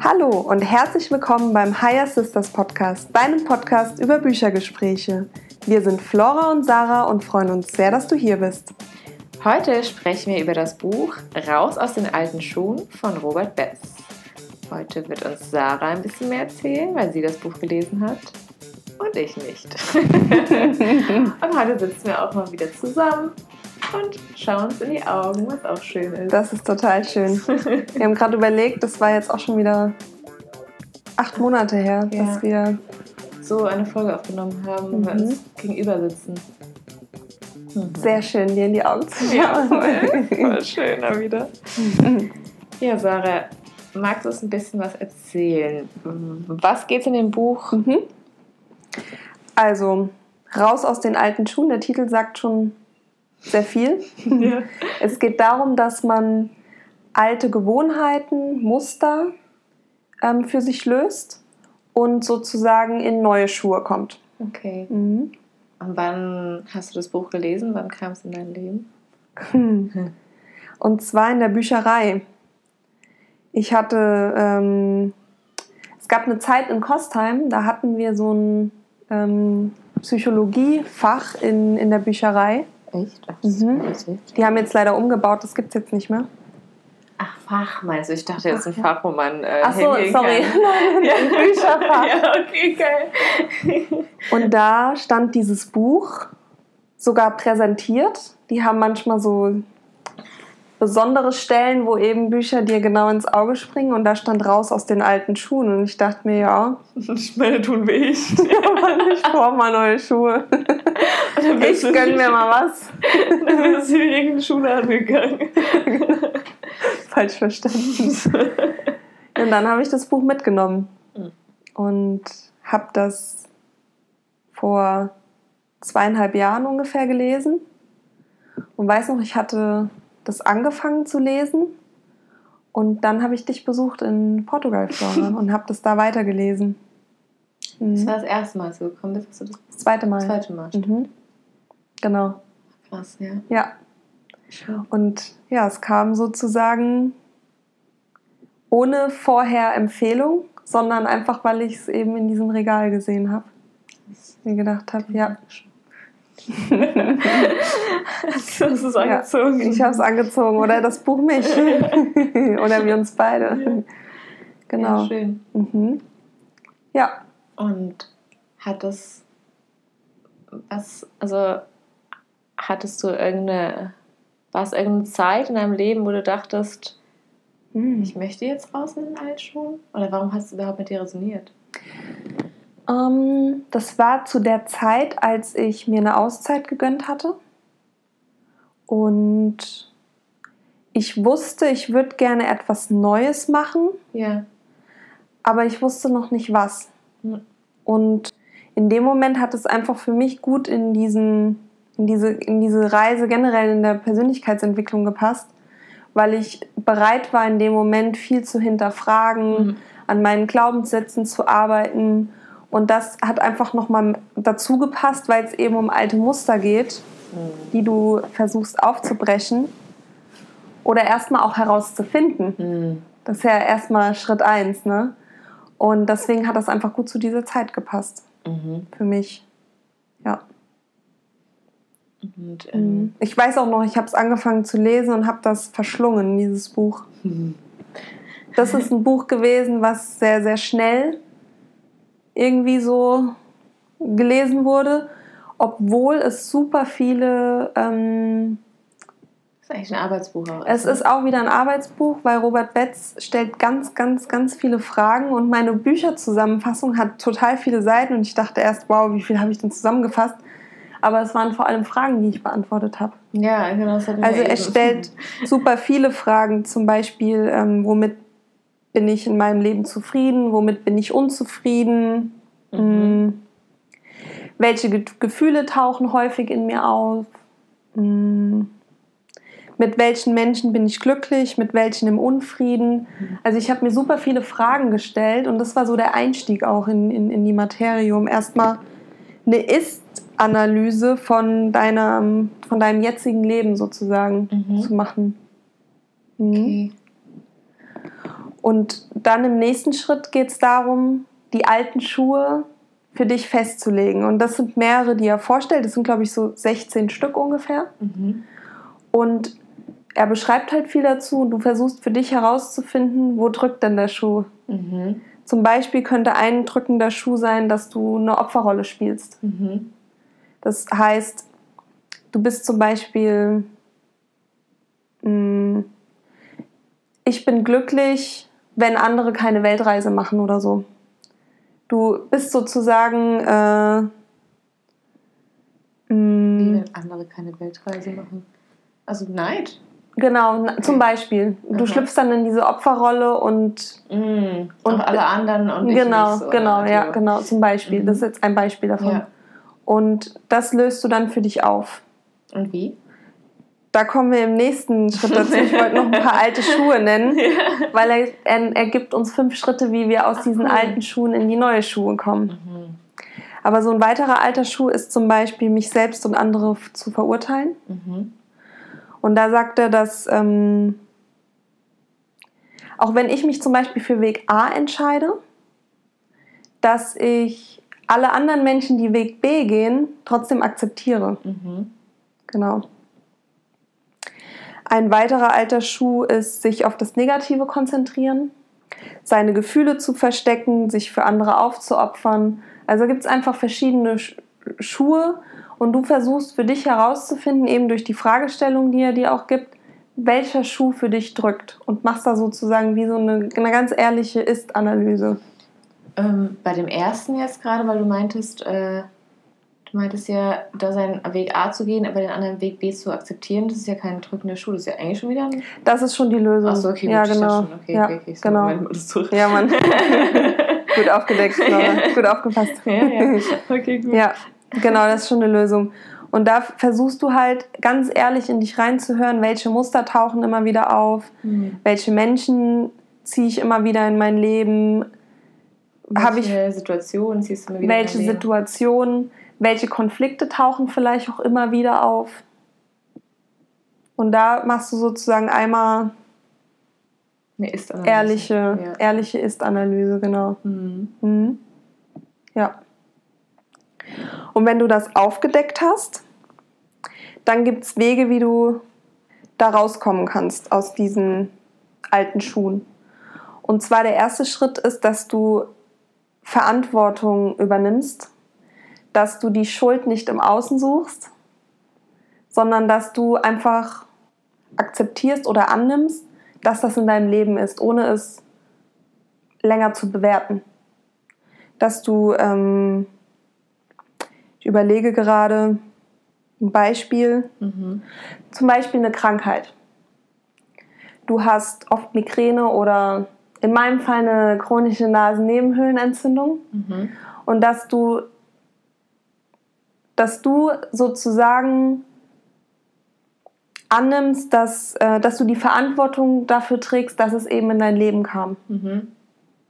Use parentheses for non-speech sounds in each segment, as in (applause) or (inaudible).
Hallo und herzlich willkommen beim Higher Sisters Podcast, deinem Podcast über Büchergespräche. Wir sind Flora und Sarah und freuen uns sehr, dass du hier bist. Heute sprechen wir über das Buch Raus aus den alten Schuhen von Robert Betz. Heute wird uns Sarah ein bisschen mehr erzählen, weil sie das Buch gelesen hat und ich nicht. (laughs) und heute sitzen wir auch mal wieder zusammen und schauen uns in die Augen, was auch schön ist. Das ist total schön. Wir haben gerade überlegt, das war jetzt auch schon wieder acht Monate her, ja. dass wir so eine Folge aufgenommen haben, wo mhm. wir uns gegenüber sitzen. Mhm. Sehr schön, dir in die Augen zu schauen. Ja, voll, (laughs) voll schön wieder. Mhm. Ja, Sarah, magst du uns ein bisschen was erzählen? Was geht es in dem Buch? Mhm. Also, raus aus den alten Schuhen. Der Titel sagt schon sehr viel. (laughs) Ja. Es geht darum, dass man alte Gewohnheiten, Muster ähm, für sich löst und sozusagen in neue Schuhe kommt. Okay. Mhm. Und wann hast du das Buch gelesen? Wann kam es in dein Leben? Hm. Und zwar in der Bücherei. Ich hatte, ähm, es gab eine Zeit in Kostheim, da hatten wir so ein ähm, Psychologiefach in, in der Bücherei. Echt? Mhm. Die haben jetzt leider umgebaut, das gibt es jetzt nicht mehr. Ach, Fach meinst du? Ich dachte jetzt ein Fach, wo man äh, Ach so, sorry. (laughs) Nein, ja. Bücherfach. (laughs) ja, okay, geil. Und da stand dieses Buch sogar präsentiert. Die haben manchmal so besondere Stellen, wo eben Bücher dir genau ins Auge springen und da stand raus aus den alten Schuhen und ich dachte mir, ja. Ich meine, tun wir (laughs) ich. brauche mal neue Schuhe. (laughs) Ich gönn mir mal was. (laughs) Dann bist du in irgendeine Schule angegangen. Falsch verstanden. Und dann habe ich das Buch mitgenommen hm. und habe das vor zweieinhalb Jahren ungefähr gelesen und weiß noch, ich hatte das angefangen zu lesen und dann habe ich dich besucht in Portugal, Flora, (laughs) und habe das da weitergelesen. Mhm. Das war das erste Mal, als du gekommen bist. Das, das zweite Mal. Das zweite Mal. Mhm. Genau. Krass, ja. Ja. Und ja, es kam sozusagen ohne vorher Empfehlung, sondern einfach, weil ich es eben in diesem Regal gesehen habe. Mir gedacht habe, ja, (laughs) Hast du es angezogen? Ja, ich habe es angezogen. Oder das Buch mich. (laughs) Oder wir uns beide. Ja. Genau. Ja, schön. Mhm. Ja. Und hat es was, also hattest du irgendeine, war es irgendeine Zeit in deinem Leben, wo du dachtest, hm, ich möchte jetzt raus in den Altschuhen? Oder warum hast du überhaupt mit dir resoniert? Ähm, das war zu der Zeit, als ich mir eine Auszeit gegönnt hatte. Und ich wusste, ich würde gerne etwas Neues machen. Ja. Aber ich wusste noch nicht was. Hm. Und in dem Moment hat es einfach für mich gut in, diesen, in, diese, in diese Reise generell in der Persönlichkeitsentwicklung gepasst, weil ich bereit war, in dem Moment viel zu hinterfragen, mhm. an meinen Glaubenssätzen zu arbeiten und das hat einfach nochmal dazu gepasst, weil es eben um alte Muster geht, mhm. Die du versuchst aufzubrechen oder erstmal auch herauszufinden. Mhm. Das ist ja erstmal Schritt eins, ne? Und deswegen hat das einfach gut zu dieser Zeit gepasst. Mhm. Für mich. Ja. Und, mhm. ähm, ich weiß auch noch, ich habe es angefangen zu lesen und habe das verschlungen, dieses Buch. Mhm. Das ist ein Buch gewesen, was sehr, sehr schnell irgendwie so gelesen wurde, obwohl es super viele. Ähm, das ist eigentlich ein Arbeitsbuch auch. Es ist auch wieder ein Arbeitsbuch, weil Robert Betz stellt ganz, ganz, ganz viele Fragen und meine Bücherzusammenfassung hat total viele Seiten und ich dachte erst, wow, wie viel habe ich denn zusammengefasst? Aber es waren vor allem Fragen, die ich beantwortet habe. Ja, genau. Das also er stellt super viele Fragen, zum Beispiel, ähm, womit bin ich in meinem Leben zufrieden, womit bin ich unzufrieden, mhm. Welche Ge Gefühle tauchen häufig in mir auf, mm. mit welchen Menschen bin ich glücklich, mit welchen im Unfrieden. Also ich habe mir super viele Fragen gestellt und das war so der Einstieg auch in, in, in die Materie, um erstmal eine Ist- Ist-Analyse von, deinem, von deinem jetzigen Leben sozusagen Mhm. zu machen. Mhm. Okay. Und dann im nächsten Schritt geht es darum, die alten Schuhe für dich festzulegen. Und das sind mehrere, die er vorstellt. Das sind, glaube ich, so 16 Stück ungefähr. Mhm. Und er beschreibt halt viel dazu und du versuchst für dich herauszufinden, wo drückt denn der Schuh. Mhm. Zum Beispiel könnte ein drückender Schuh sein, dass du eine Opferrolle spielst. Mhm. Das heißt, du bist zum Beispiel, mh, ich bin glücklich, wenn andere keine Weltreise machen oder so. Du bist sozusagen, äh, Wie wenn andere keine Weltreise machen. Also Neid. genau, na- zum Beispiel. Du Aha. schlüpfst dann in diese Opferrolle und Mhm. Und- alle anderen und genau, nicht so. genau, ja, Also, genau, zum Beispiel. Mhm. Das ist jetzt ein Beispiel davon. Ja. Und das löst du dann für dich auf. Und wie? Da kommen wir im nächsten Schritt dazu. Ich wollte noch ein paar (laughs) alte Schuhe nennen, weil er, er, er gibt uns fünf Schritte, wie wir aus Ach, diesen cool. alten Schuhen in die neue Schuhe kommen. Mhm. Aber so ein weiterer alter Schuh ist zum Beispiel, mich selbst und andere zu verurteilen. Mhm. Und da sagt er, dass ähm, auch wenn ich mich zum Beispiel für Weg A entscheide, dass ich alle anderen Menschen, die Weg B gehen, trotzdem akzeptiere. Mhm. Genau. Ein weiterer alter Schuh ist, sich auf das Negative konzentrieren, seine Gefühle zu verstecken, sich für andere aufzuopfern. Also gibt es einfach verschiedene Sch- Schuhe und du versuchst für dich herauszufinden, eben durch die Fragestellung, die er dir auch gibt, welcher Schuh für dich drückt und machst da sozusagen wie so eine, eine ganz ehrliche Ist-Analyse. Ähm, bei dem ersten jetzt gerade, weil du meintest, äh, du meintest ja, da seinen Weg A zu gehen, aber den anderen Weg B zu akzeptieren, das ist ja kein drückender Schuh, das ist ja eigentlich schon wieder ein. Das ist schon die Lösung. Achso, okay, gut, ja, genau. schon, okay, ja, okay, okay, so, genau. Zurück. Ja, Mann. (laughs) gut aufgedeckt, Laura. Gut aufgepasst. ja, ja. Okay, gut. Ja, genau, das ist schon eine Lösung. Und da versuchst du halt ganz ehrlich in dich reinzuhören, welche Muster tauchen immer wieder auf, Hm. welche Menschen ziehe ich immer wieder in mein Leben, Hab ich- Welche Situation ziehst du mir wieder welche in dein Leben? Situationen, welche Konflikte tauchen vielleicht auch immer wieder auf. Und da machst du sozusagen einmal Eine Ist-Analyse. ehrliche, Ja. ehrliche Ist-Analyse, genau. Mhm. Mhm. Ja. Und wenn du das aufgedeckt hast, dann gibt es Wege, wie du da rauskommen kannst aus diesen alten Schuhen. Und zwar der erste Schritt ist, dass du Verantwortung übernimmst, dass du die Schuld nicht im Außen suchst, sondern dass du einfach akzeptierst oder annimmst, dass das in deinem Leben ist, ohne es länger zu bewerten. Dass du, ähm, ich überlege gerade ein Beispiel, Mhm. zum Beispiel eine Krankheit. Du hast oft Migräne oder in meinem Fall eine chronische Nasennebenhöhlenentzündung Mhm. und dass du, dass du sozusagen annimmst, dass, äh, dass du die Verantwortung dafür trägst, dass es eben in dein Leben kam. Mhm.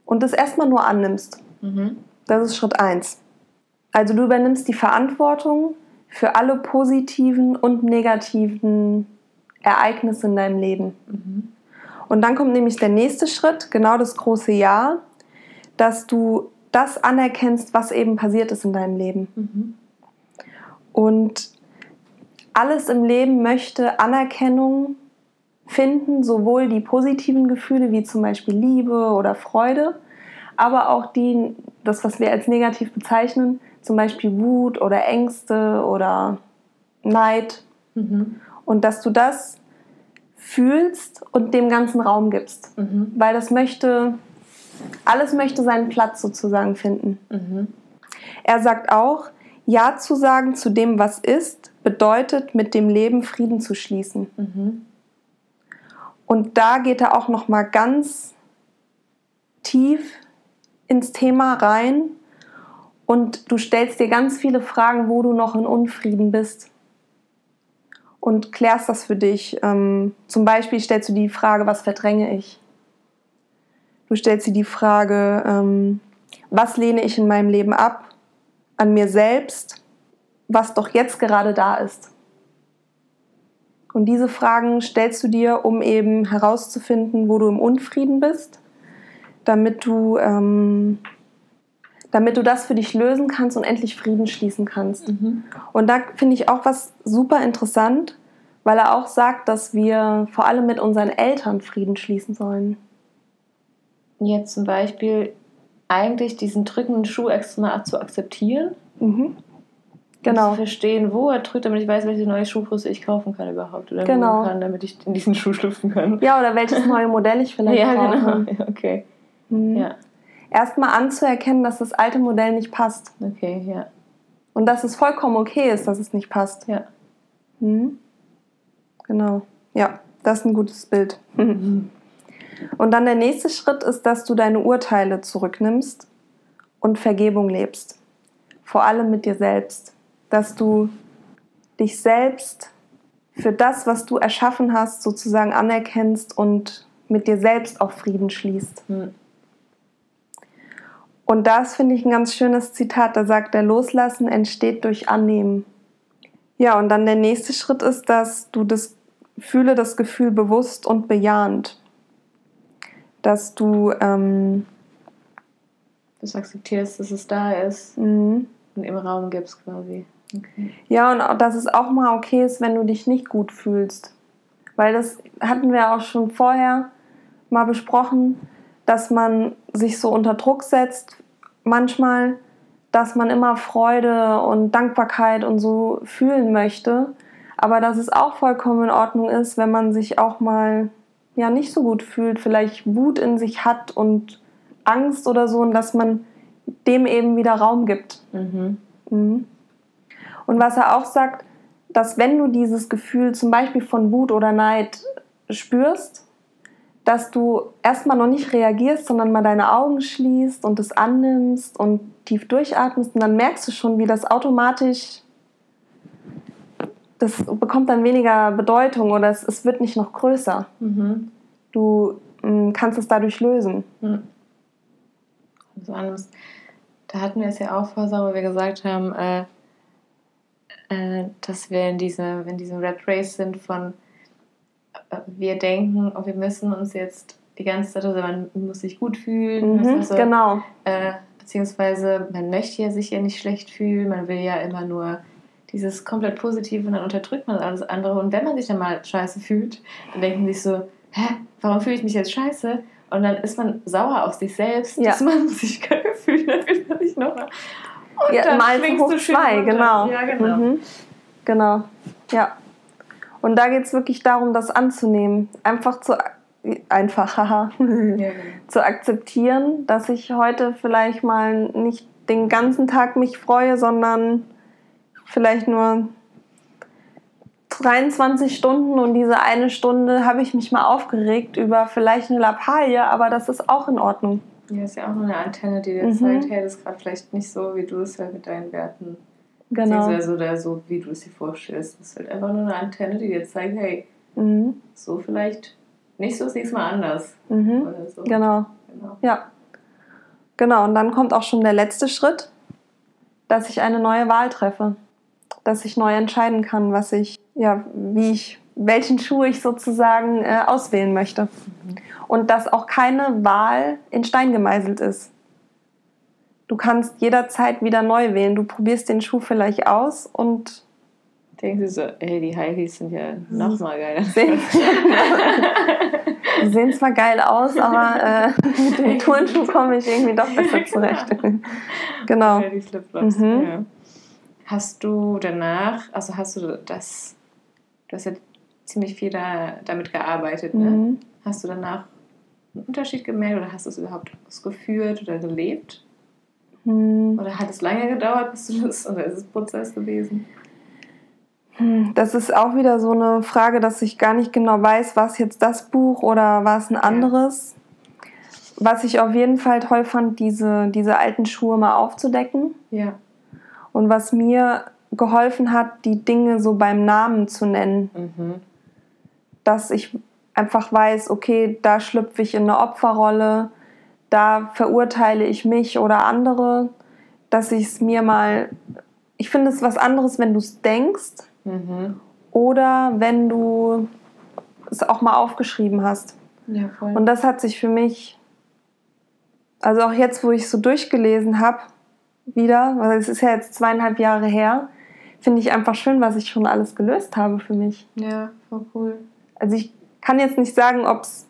Und das erstmal nur annimmst. Mhm. Das ist Schritt 1. Also du übernimmst die Verantwortung für alle positiven und negativen Ereignisse in deinem Leben. Mhm. Und dann kommt nämlich der nächste Schritt, genau das große Ja, dass du das anerkennst, was eben passiert ist in deinem Leben. Und alles im Leben möchte Anerkennung finden, sowohl die positiven Gefühle wie zum Beispiel Liebe oder Freude, aber auch die, das, was wir als negativ bezeichnen, zum Beispiel Wut oder Ängste oder Neid. Mhm. Und dass du das fühlst und dem ganzen Raum gibst. Mhm. Weil das möchte, alles möchte seinen Platz sozusagen finden. Mhm. Er sagt auch, Ja zu sagen zu dem, was ist, bedeutet, mit dem Leben Frieden zu schließen. Mhm. Und da geht er auch noch mal ganz tief ins Thema rein und du stellst dir ganz viele Fragen, wo du noch in Unfrieden bist und klärst das für dich. Ähm, zum Beispiel stellst du die Frage, was verdränge ich? Du stellst dir die Frage, ähm, was lehne ich in meinem Leben ab? An mir selbst? was doch jetzt gerade da ist. Und diese Fragen stellst du dir, um eben herauszufinden, wo du im Unfrieden bist, damit du, ähm, damit du das für dich lösen kannst und endlich Frieden schließen kannst. Mhm. Und da finde ich auch was super interessant, weil er auch sagt, dass wir vor allem mit unseren Eltern Frieden schließen sollen. Jetzt zum Beispiel eigentlich diesen drückenden Schuh extra zu akzeptieren. Mhm. Genau. zu verstehen, wo er drückt, damit ich weiß, welche neue Schuhgröße ich kaufen kann überhaupt. Oder genau. kann, damit ich in diesen Schuh schlüpfen kann. Ja, oder welches neue Modell ich vielleicht (laughs) ja, brauche. Genau. Ja, okay. Mhm. Ja. Erstmal anzuerkennen, dass das alte Modell nicht passt. Okay, ja. Und dass es vollkommen okay ist, dass es nicht passt. Ja. Mhm. Genau. Ja, das ist ein gutes Bild. Mhm. (laughs) Und dann der nächste Schritt ist, dass du deine Urteile zurücknimmst und Vergebung lebst. Vor allem mit dir selbst dass du dich selbst für das, was du erschaffen hast, sozusagen anerkennst und mit dir selbst auch Frieden schließt. Mhm. Und das finde ich ein ganz schönes Zitat, da sagt er, Loslassen entsteht durch Annehmen. Ja, und dann der nächste Schritt ist, dass du das fühle das Gefühl bewusst und bejahend. Dass du ähm, das akzeptierst, dass es da ist mhm. und im Raum gibst quasi. Okay. Ja, und auch, dass es auch mal okay ist, wenn du dich nicht gut fühlst. Weil das hatten wir auch schon vorher mal besprochen, dass man sich so unter Druck setzt, manchmal, dass man immer Freude und Dankbarkeit und so fühlen möchte. Aber dass es auch vollkommen in Ordnung ist, wenn man sich auch mal ja nicht so gut fühlt, vielleicht Wut in sich hat und Angst oder so, und dass man dem eben wieder Raum gibt. Mhm. Mhm. Und was er auch sagt, dass wenn du dieses Gefühl zum Beispiel von Wut oder Neid spürst, dass du erstmal noch nicht reagierst, sondern mal deine Augen schließt und es annimmst und tief durchatmest und dann merkst du schon, wie das automatisch, das bekommt dann weniger Bedeutung oder es, es wird nicht noch größer. Mhm. Du mh, mm, kannst es dadurch lösen. Mhm. Also, da hatten wir es ja auch vor, wo wir gesagt haben, äh, äh, dass wir in, diese, in diesem Red Race sind von äh, wir denken, oh, wir müssen uns jetzt die ganze Zeit, also man muss sich gut fühlen. Mhm, also, genau. Äh, beziehungsweise man möchte ja sich ja nicht schlecht fühlen, man will ja immer nur dieses komplett Positive und dann unterdrückt man alles andere. Und wenn man sich dann mal scheiße fühlt, dann denken sich so, hä, warum fühle ich mich jetzt scheiße? Und dann ist man sauer auf sich selbst, ja. dass man (laughs) sich kacke fühlt, dann fühlt man sich nochmal. Und ja, mal hoch zwei, genau. Ja, genau. Mhm. Genau, ja. Und da geht es wirklich darum, das anzunehmen. Einfach zu, einfach, (laughs) haha, ja, genau. zu akzeptieren, dass ich heute vielleicht mal nicht den ganzen Tag mich freue, sondern vielleicht nur 23 Stunden und diese eine Stunde habe ich mich mal aufgeregt über vielleicht eine Lappalie, aber das ist auch in Ordnung. Ja, ist ja auch nur eine Antenne, die dir mhm. zeigt, hey, das ist gerade vielleicht nicht so, wie du es halt mit deinen Werten Genau. Beziehungsweise oder so, wie du es dir vorstellst. Das ist halt einfach nur eine Antenne, die dir zeigt, hey, mhm. so vielleicht nicht so, nächste Mal anders. Mhm. So. Genau. genau. Ja. Genau, und dann kommt auch schon der letzte Schritt, dass ich eine neue Wahl treffe. Dass ich neu entscheiden kann, was ich, ja, wie ich, welchen Schuh ich sozusagen äh, auswählen möchte. Mhm und dass auch keine Wahl in Stein gemeißelt ist. Du kannst jederzeit wieder neu wählen. Du probierst den Schuh vielleicht aus und denken sie so, ey, die High Heels sind ja noch mal geiler. (laughs) Sehen, (laughs) die (laughs) sehen zwar geil aus, aber äh, mit dem Turnschuh komme ich irgendwie doch besser zurecht. genau. Ja, die Flipflops, mhm. ja. Hast du danach, also hast du das, du hast ja ziemlich viel da, damit gearbeitet, ne? Mhm. Hast du danach einen Unterschied gemerkt oder hast du es überhaupt ausgeführt oder gelebt? Hm. Oder hat es lange gedauert, bis du das, oder ist es Prozess gewesen? Hm, das ist auch wieder so eine Frage, dass ich gar nicht genau weiß, was jetzt das Buch oder war es ein anderes. Ja. Was ich auf jeden Fall toll fand, diese, diese alten Schuhe mal aufzudecken. Ja. Und was mir geholfen hat, die Dinge so beim Namen zu nennen. Mhm. Dass ich einfach weiß, okay, da schlüpfe ich in eine Opferrolle, da verurteile ich mich oder andere, dass ich es mir mal ich finde es was anderes, wenn du es denkst Mhm. oder wenn du es auch mal aufgeschrieben hast. Ja. Und das hat sich für mich, also auch jetzt, wo ich so durchgelesen habe, wieder, weil es ist ja jetzt zweieinhalb Jahre her, finde ich einfach schön, was ich schon alles gelöst habe für mich. ja, voll cool. Also ich kann jetzt nicht sagen, ob es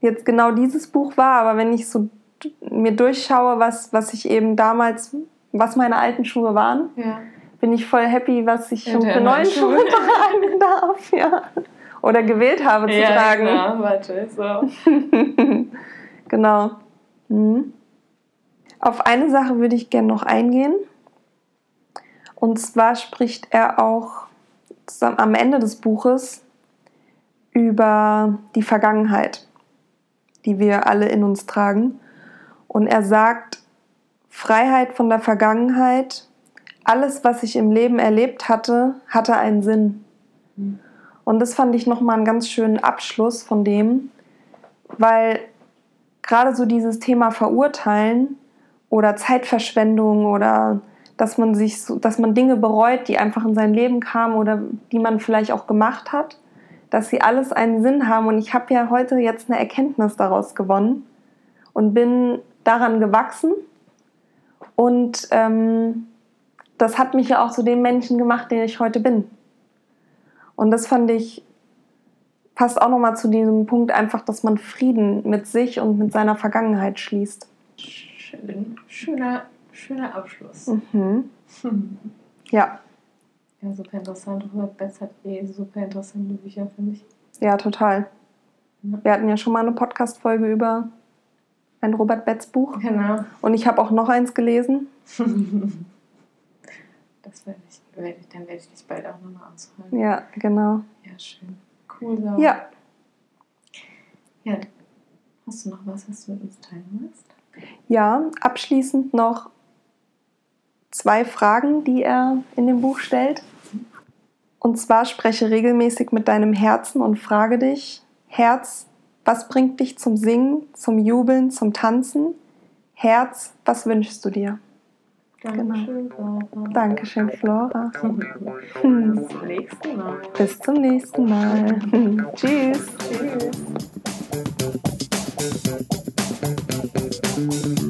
jetzt genau dieses Buch war, aber wenn ich so mir durchschaue, was, was ich eben damals, was meine alten Schuhe waren, Ja. bin ich voll happy, was ich Ja, schon für neue Schuhe. (laughs) Tragen darf. Ja. Oder gewählt habe zu ja, tragen. genau. Warte, so. (laughs) genau. Mhm. Auf eine Sache würde ich gerne noch eingehen. Und zwar spricht er auch am Ende des Buches über die Vergangenheit, die wir alle in uns tragen. Und er sagt, Freiheit von der Vergangenheit, alles, was ich im Leben erlebt hatte, hatte einen Sinn. Und das fand ich nochmal einen ganz schönen Abschluss von dem, weil gerade so dieses Thema Verurteilen oder Zeitverschwendung oder dass man sich so, dass man Dinge bereut, die einfach in sein Leben kamen oder die man vielleicht auch gemacht hat, dass sie alles einen Sinn haben. Und ich habe ja heute jetzt eine Erkenntnis daraus gewonnen und bin daran gewachsen. Und ähm, das hat mich ja auch zu dem Menschen gemacht, der ich heute bin. Und das fand ich passt auch nochmal zu diesem Punkt einfach, dass man Frieden mit sich und mit seiner Vergangenheit schließt. Schön. Schöner, schöner Abschluss. Mhm. (laughs) Ja, Ja, super interessant. Robert Betz hat eh super interessante Bücher, finde ich. ja, total. Wir hatten ja schon mal eine Podcast-Folge über ein Robert Betz Buch. Genau. Und ich habe auch noch eins gelesen. (laughs) Das werde ich, werde ich, dann werde ich dich bald auch nochmal ausholen. Ja, genau. Ja, schön. Cool. Sarah. Ja, ja. Hast du noch was, was du mit uns teilen willst? Ja, abschließend noch zwei Fragen, die er in dem Buch stellt. Und zwar spreche regelmäßig mit deinem Herzen und frage dich, Herz, was bringt dich zum Singen, zum Jubeln, zum Tanzen? Herz, was wünschst du dir? Genau. Dankeschön, genau. Flora. Dankeschön, Flora. (laughs) Bis zum nächsten Mal. Bis zum nächsten Mal. Tschüss. Tschüss. Thank you.